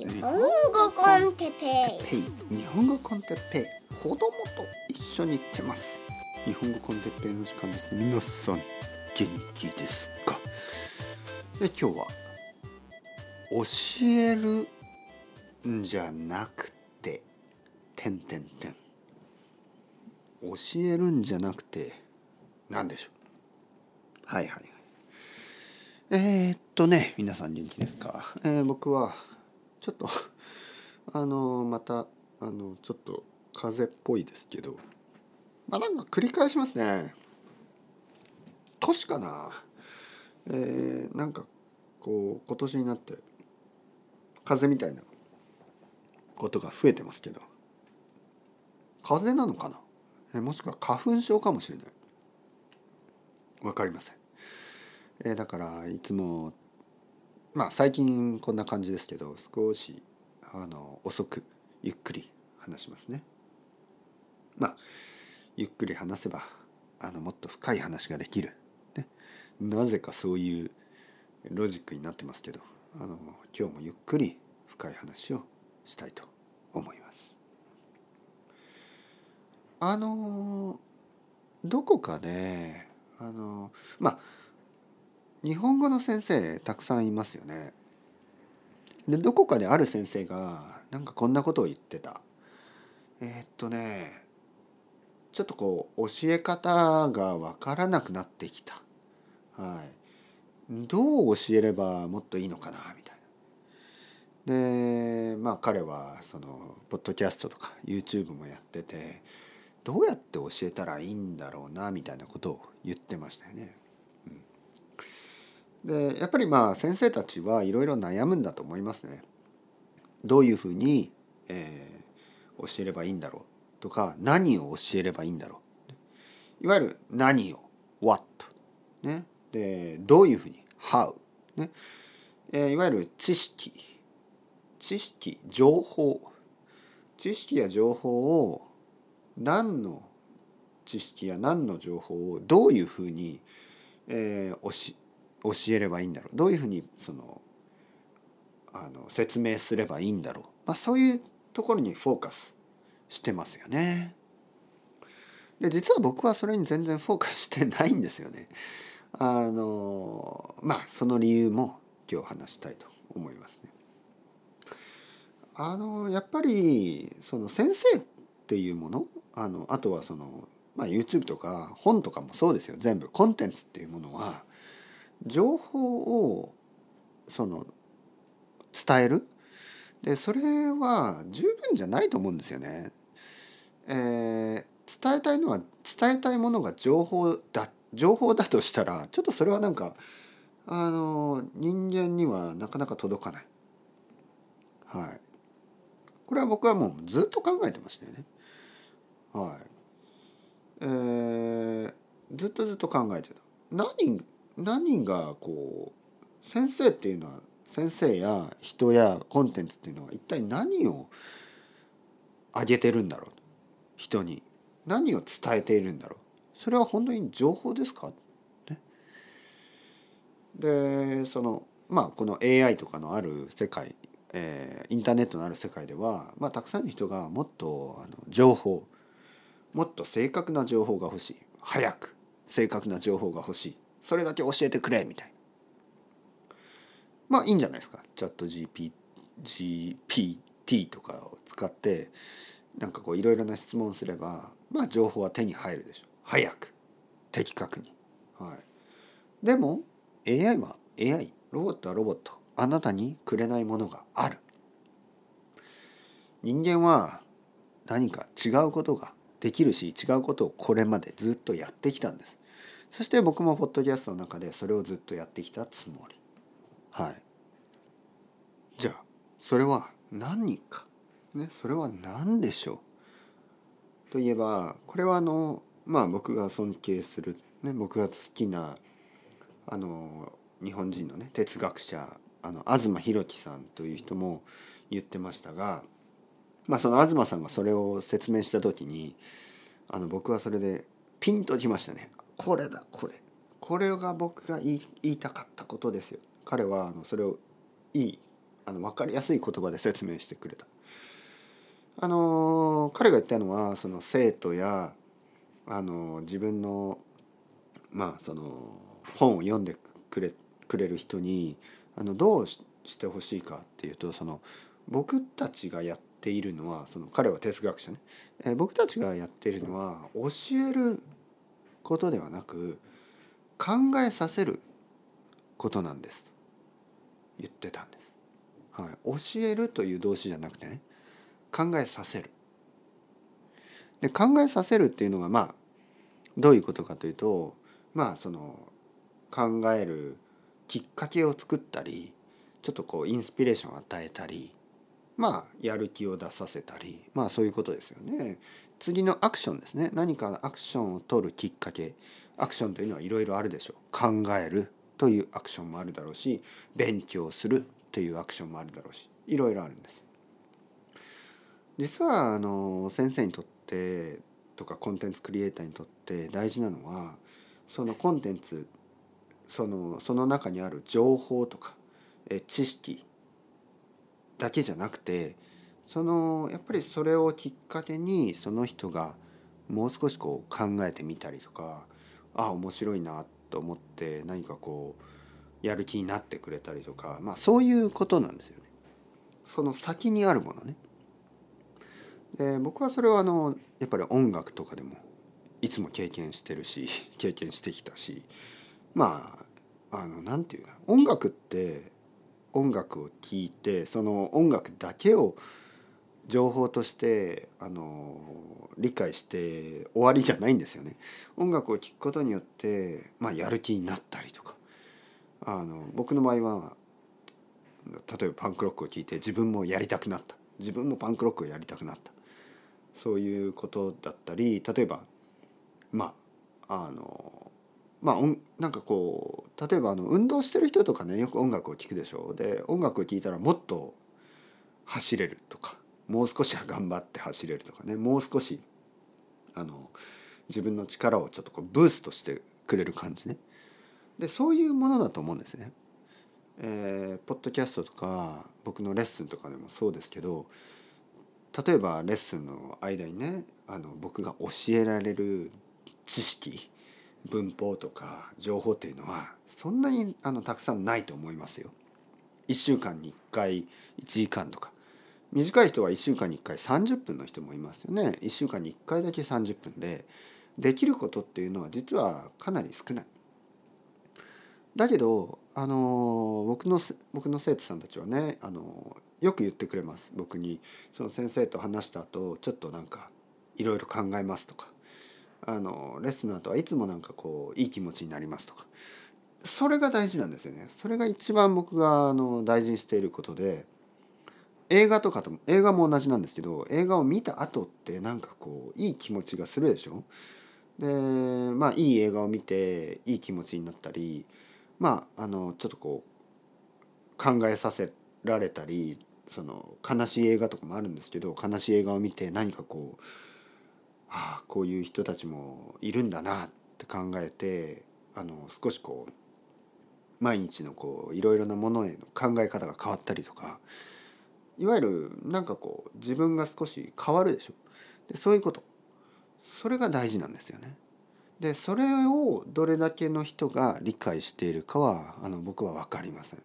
日本語 con Teppei。ペイ。日本語 con Teppei。子供と一緒に行ってます。日本語 con Teppei の時間です。ね皆さん元気ですか？で今日は教えるんじゃなくて点点点教えるんじゃなくて何でしょう？はいはいはい。えー、っとね皆さん元気ですか、えー僕はちょっと あのまたあのちょっと風邪っぽいですけど。まあなんか繰り返しますね。年かな。えー、なんかこう今年になって風邪みたいなことが増えてますけど。風邪なのかな。えもしくは花粉症かもしれない。わかりません、えーだからいつもまあ最近こんな感じですけど少しあの遅くゆっくり話しますね。まあゆっくり話せばあのもっと深い話ができる、ね、なぜかそういうロジックになってますけどあの今日もゆっくり深い話をしたいと思います。あのどこかであのまあ日本語の先生たくさんいますよね。でどこかである先生がなんかこんなことを言ってた。えーっとねちょっとこう教え方がわからなくなってきた。はい。どう教えればもっといいのかなみたいな。でまあ彼はそのポッドキャストとか YouTube もやっててどうやって教えたらいいんだろうなみたいなことを言ってましたよね。でやっぱりまあ先生たちはいろいろ悩むんだと思いますね。どういうふうに、えー教えればいいんだろう。とか何を教えればいいんだろう。いわゆる何を what ね。でどういうふうに how ね、えーいわゆる知識。知識情報。知識や情報を何の知識や何の情報をどういうふうに、えー、教教えればいいんだろうどういうふうにそのあの説明すればいいんだろう、まあ、そういうところにフォーカスしてますよね。で実は僕はそれに全然フォーカスしてないんですよね。あのまあその理由も今日話したいと思いますね。あのやっぱりその先生っていうものあのあとはその、まあ、YouTube とか本とかもそうですよ全部コンテンツっていうものは情報をその伝えるでそれは十分じゃないと思うんですよね。えー伝えたいのは伝えたいものが情報だ情報だとしたらちょっとそれはなんかあの人間にはなかなか届かない。はい。これは僕はもうずっと考えてましたよね。はい。えーずっとずっと考えてた。何何がこう先生っていうのは先生や人やコンテンツっていうのは一体何をあげてるんだろう人に。何を伝えているんだろう。それは本当に情報ですか、ね、でそのまあこの AI とかのある世界、えーインターネットのある世界では、まあ、たくさんの人がもっとあの情報もっと正確な情報が欲しい。早く正確な情報が欲しい。それだけ教えてくれみたいまあいいんじゃないですかチャット GP GPT とかを使ってなんかこういろいろな質問すればまあ情報は手に入るでしょう早く的確に。はい、でも AI は AI ロボットはロボットあなたにくれないものがある。人間は何か違うことができるし違うことをこれまでずっとやってきたんです。そして僕もポッドキャストの中でそれをずっとやってきたつもり。はい。じゃあそれは何か、ね、それは何でしょう？といえばこれはあのまあ僕が尊敬する、ね、僕が好きなあの日本人のね哲学者あの東博樹さんという人も言ってましたが、まあ、その東さんがそれを説明した時にあの僕はそれでピンときましたね。これだこれこれが僕が言いたかったことですよ。彼はあのそれをいいあの分かりやすい言葉で説明してくれた。あの彼が言ったのはその生徒やあの自分のまあその本を読んでくれくれる人にあのどうしてほしいかっていうとその僕たちがやっているのはその彼は哲学者ね、え、僕たちがやっているのは教えることではなく考えさせることなんです言ってたんです。はい、教えるという動詞じゃなくてね考えさせる。で考えさせるっていうのがまあどういうことかというとまあその考えるきっかけを作ったりちょっとこうインスピレーションを与えたりまあやる気を出させたりまあそういうことですよね。次のアクションですね。何かアクションを取るきっかけ。アクションというのはいろいろあるでしょう。考えるというアクションもあるだろうし勉強するというアクションもあるだろうしいろいろあるんです。実はあの先生にとってとかコンテンツクリエイターにとって大事なのはそのコンテンツそのその中にある情報とか知識だけじゃなくてそのやっぱりそれをきっかけにその人がもう少しこう考えてみたりとかあ面白いなと思って何かこうやる気になってくれたりとかまあそういうことなんですよね。その先にあるものね。で僕はそれはあのやっぱり音楽とかでもいつも経験してるし 経験してきたしまああの何て言うな音楽って音楽を聴いてその音楽だけを情報としてあの理解して終わりじゃないんですよね。音楽を聴くことによって、まあ、やる気になったりとか。あの僕の場合は例えばパンクロックを聴いて自分もやりたくなった。自分もパンクロックをやりたくなった。そういうことだったり例えばまああのまあなんかこう例えばあの運動してる人とかねよく音楽を聴くでしょう。で音楽を聴いたらもっと走れるとか。もう少し頑張って走れるとかねもう少しあの自分の力をちょっとこうブーストしてくれる感じねでそういうものだと思うんですね。えー、ポッドキャストとか僕のレッスンとかでもそうですけど例えばレッスンの間にねあの僕が教えられる知識文法とか情報っていうのはそんなにあのたくさんないと思いますよ。1週間に1回1時間とか短い人は1週間に1回30分の人もいますよね。1週間に1回だけ30分でできることっていうのは実はかなり少ない。だけどあの僕の僕の生徒さんたちはねあのよく言ってくれます僕にその先生と話した後ちょっとなんかいろいろ考えますとかあのレッスンの後はいつもなんかこういい気持ちになりますとかそれが大事なんですよねそれが一番僕があの大事にしていることで映画とかとも映画も同じなんですけど映画を見た後ってなんかこういい気持ちがするでしょ？でまあいい映画を見ていい気持ちになったりまああのちょっとこう考えさせられたりその悲しい映画とかもあるんですけど悲しい映画を見て何かこうああこういう人たちもいるんだなって考えてあの少しこう毎日のこういろいろなものへの考え方が変わったりとかいわゆるなんかこう自分が少し変わるでしょでそういうことそれが大事なんですよね。でそれをどれだけの人が理解しているかはあの僕は分かりません。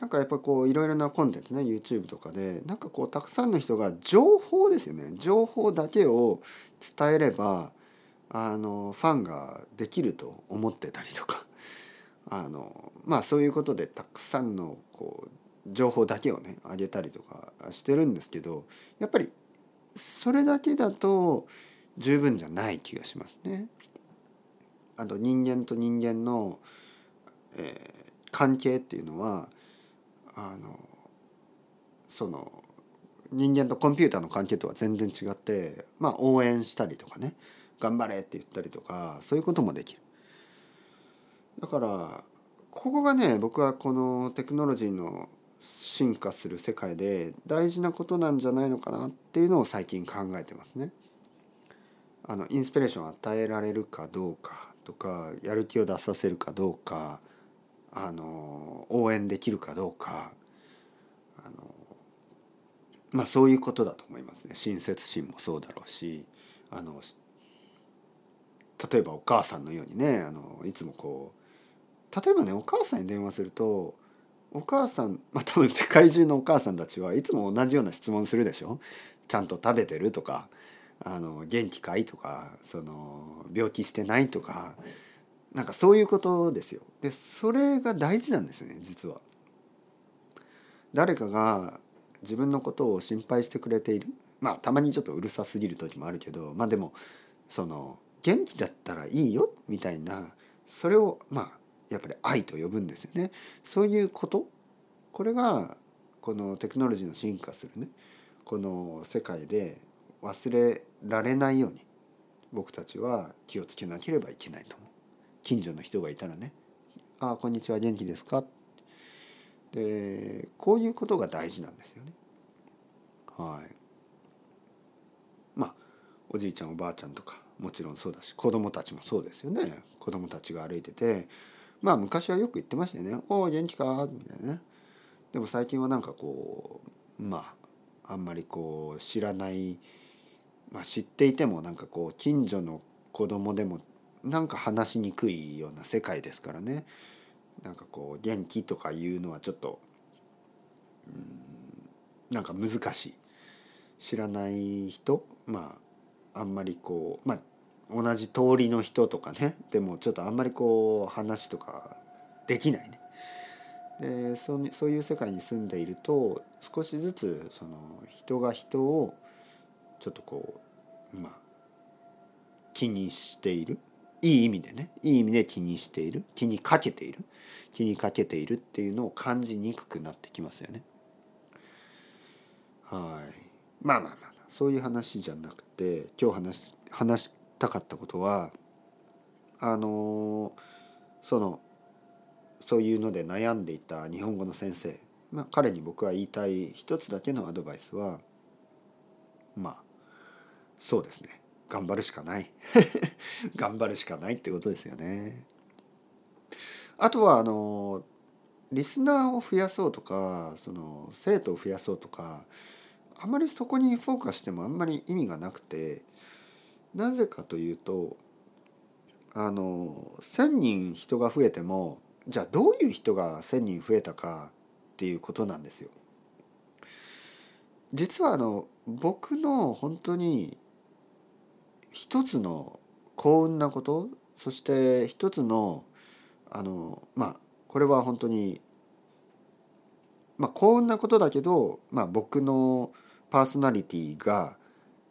なんかやっぱこういろいろなコンテンツね YouTube とかでなんかこうたくさんの人が情報ですよね情報だけを伝えればあのファンができると思ってたりとかあのまあそういうことでたくさんのこう情報だけをね上げたりとかしてるんですけどやっぱりそれだけだと十分じゃない気がしますね。あと人間と人間の、えー、関係っていうのはあのその人間とコンピューターの関係とは全然違ってまあ応援したりとかね頑張れって言ったりとかそういうこともできる。だからここがね僕はこのテクノロジーの進化する世界で大事なことなんじゃないのかなっていうのを最近考えてますね。あのインスピレーションを与えられるかどうかとかやる気を出させるかどうかあの応援できるかどうかあのまあそういうことだと思いますね親切心もそうだろうしあの例えばお母さんのようにねあのいつもこう例えばねお母さんに電話するとお母さんまあ多分世界中のお母さんたちはいつも同じような質問するでしょ？ちゃんと食べてるとかあの元気かいとかその病気してないとかなんかそういうことですよ。でそれが大事なんですね実は。誰かが自分のことを心配してくれているまあたまにちょっとうるさすぎる時もあるけどまあでもその元気だったらいいよみたいなそれをまあやっぱり愛と呼ぶんですよね。そういうことこれがこのテクノロジーの進化するねこの世界で忘れられないように僕たちは気をつけなければいけないと思う。近所の人がいたらね「ああこんにちは元気ですか?」でこういうことが大事なんですよね。はいまあおじいちゃんおばあちゃんとかもちろんそうだし子供たちもそうですよね子供たちが歩いててまあ昔はよく言ってましたよね「おお元気か?」みたいなね。でも最近はなんかこうまああんまりこう知らない、まあ、知っていてもなんかこう近所の子供でもなんか話しにくいような世界ですからね。なんかこう元気とかいうのはちょっとうんなんか難しい。知らない人？まああんまりこうまあ同じ通りの人とかね。でもちょっとあんまりこう話とかできないね。でそそういう世界に住んでいると少しずつその人が人をちょっとこうまあ気にしている。いい意味でね。いい意味で気にしている。気にかけている。気にかけているっていうのを感じにくくなってきますよね。はい。まあまあまあ。そういう話じゃなくて今日話話たかったことはあのそのそういうので悩んでいた日本語の先生、まあ、彼に僕は言いたい一つだけのアドバイスはまあそうですね頑張るしかない 頑張るしかないってことですよね。あとはあのリスナーを増やそうとかその生徒を増やそうとかあんまりそこにフォーカスしてもあんまり意味がなくてなぜかというとあの1,000人人が増えてもじゃあどういう人が1,000人増えたかっていうことなんですよ。実はあの僕の本当に一つの幸運なことそして一つのあのまあこれは本当にまあ幸運なことだけど、まあ、僕のパーソナリティが、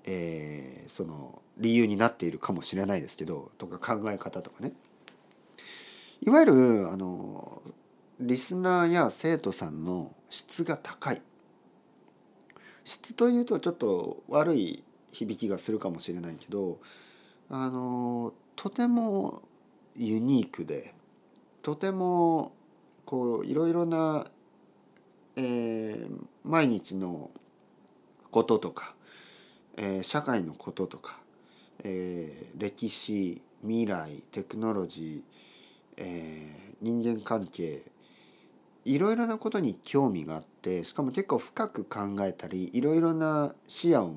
えー、その理由になっているかもしれないですけどとか考え方とかね。いわゆるあのリスナーや生徒さんの質が高い。質というとちょっと悪い響きがするかもしれないけどあのとてもユニークでとてもこういろいろな、えー、毎日のこととか、えー、社会のこととか、えー、歴史未来テクノロジー、えー、人間関係いろいろなことに興味があってしかも結構深く考えたりいろいろな視野を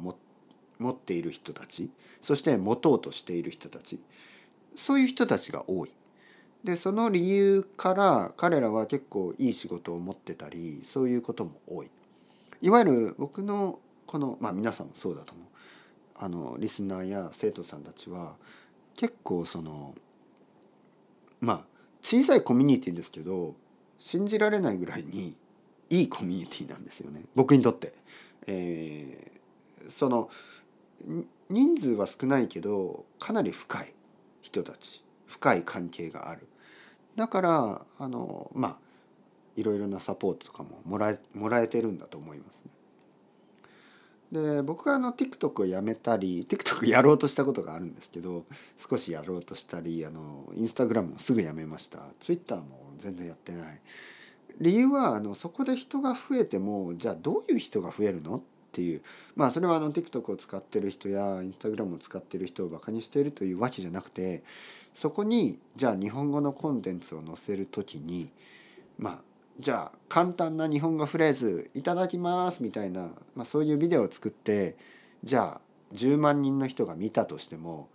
持っている人たちそして持とうとしている人たちそういう人たちが多い。でその理由から彼らは結構いい仕事を持ってたりそういうことも多い。いわゆる僕のこのまあ皆さんもそうだと思あのリスナーや生徒さんたちは結構そのまあ小さいコミュニティですけど信じられないぐらいにいいコミュニティなんですよね僕にとって。えー、その人数は少ないけどかなり深い人たち深い関係があるだからあのまあいろいろなサポートとかももらえもらえてるんだと思いますね。で僕はあの TikTok をやめたり TikTok やろうとしたことがあるんですけど少しやろうとしたりあのインスタグラムもすぐやめました。Twitter も全然やってない。理由はあのそこで人が増えてもじゃあどういう人が増えるのっていう。まあそれはあの TikTok を使ってる人や Instagram を使ってる人をバカにしているというわけじゃなくてそこにじゃあ日本語のコンテンツを載せる時にまあじゃあ簡単な日本語フレーズ「いただきます」みたいな、まあ、そういうビデオを作ってじゃあ10万人の人が見たとしても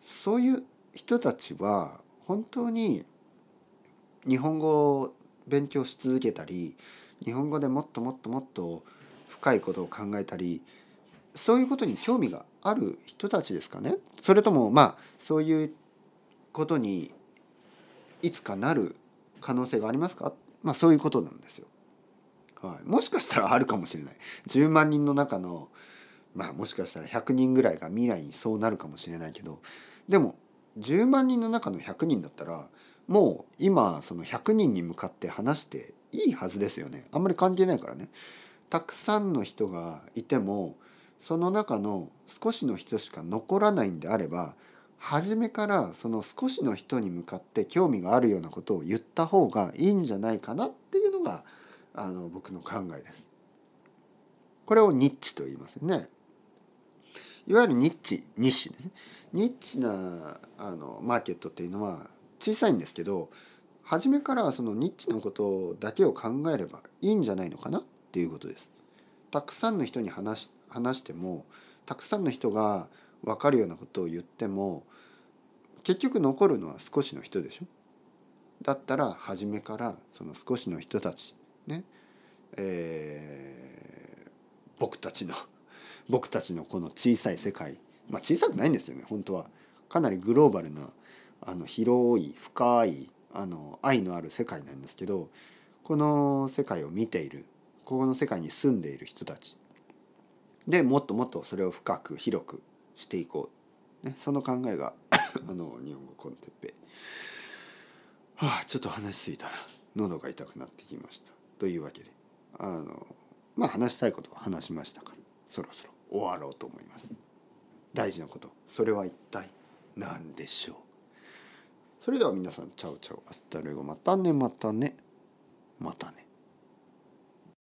そういう人たちは本当に日本語を勉強し続けたり日本語でもっともっともっと深いことを考えたりそういうことに興味がある人たちですかね？それともまあそういうことにいつかなる可能性がありますか？まあそういうことなんですよ。はい、もしかしたらあるかもしれない。10万人の中のまあもしかしたら100人ぐらいが未来にそうなるかもしれないけどでも10万人の中の100人だったらもう今その100人に向かって話していいはずですよねあんまり関係ないからねたくさんの人がいてもその中の少しの人しか残らないんであれば初めからその少しの人に向かって興味があるようなことを言った方がいいんじゃないかなっていうのがあの僕の考えです。これをニッチと言いますよね。いわゆるニッチニッチねニッチなあのマーケットっていうのは小さいんですけど初めからそのニッチなことだけを考えればいいんじゃないのかなっていうことです。たくさんの人に話話してもたくさんの人が分かるようなことを言っても結局残るのは少しの人でしょ？だったら初めからその少しの人たちねえー、僕たちの 僕たちのこの小さい世界まあ小さくないんですよね本当は。かなりグローバルなあの広い深いあの愛のある世界なんですけどこの世界を見ているここの世界に住んでいる人たち。でもっともっとそれを深く広くしていこう、ね、その考えが あの日本語 con Teppei。はあちょっと話しすぎたら喉が痛くなってきました。というわけであのまあ話したいことは話しましたからそろそろ終わろうと思います。大事なことそれは一体何でしょう。それでは皆さん ciao ciao hasta luego またねまたねまたね。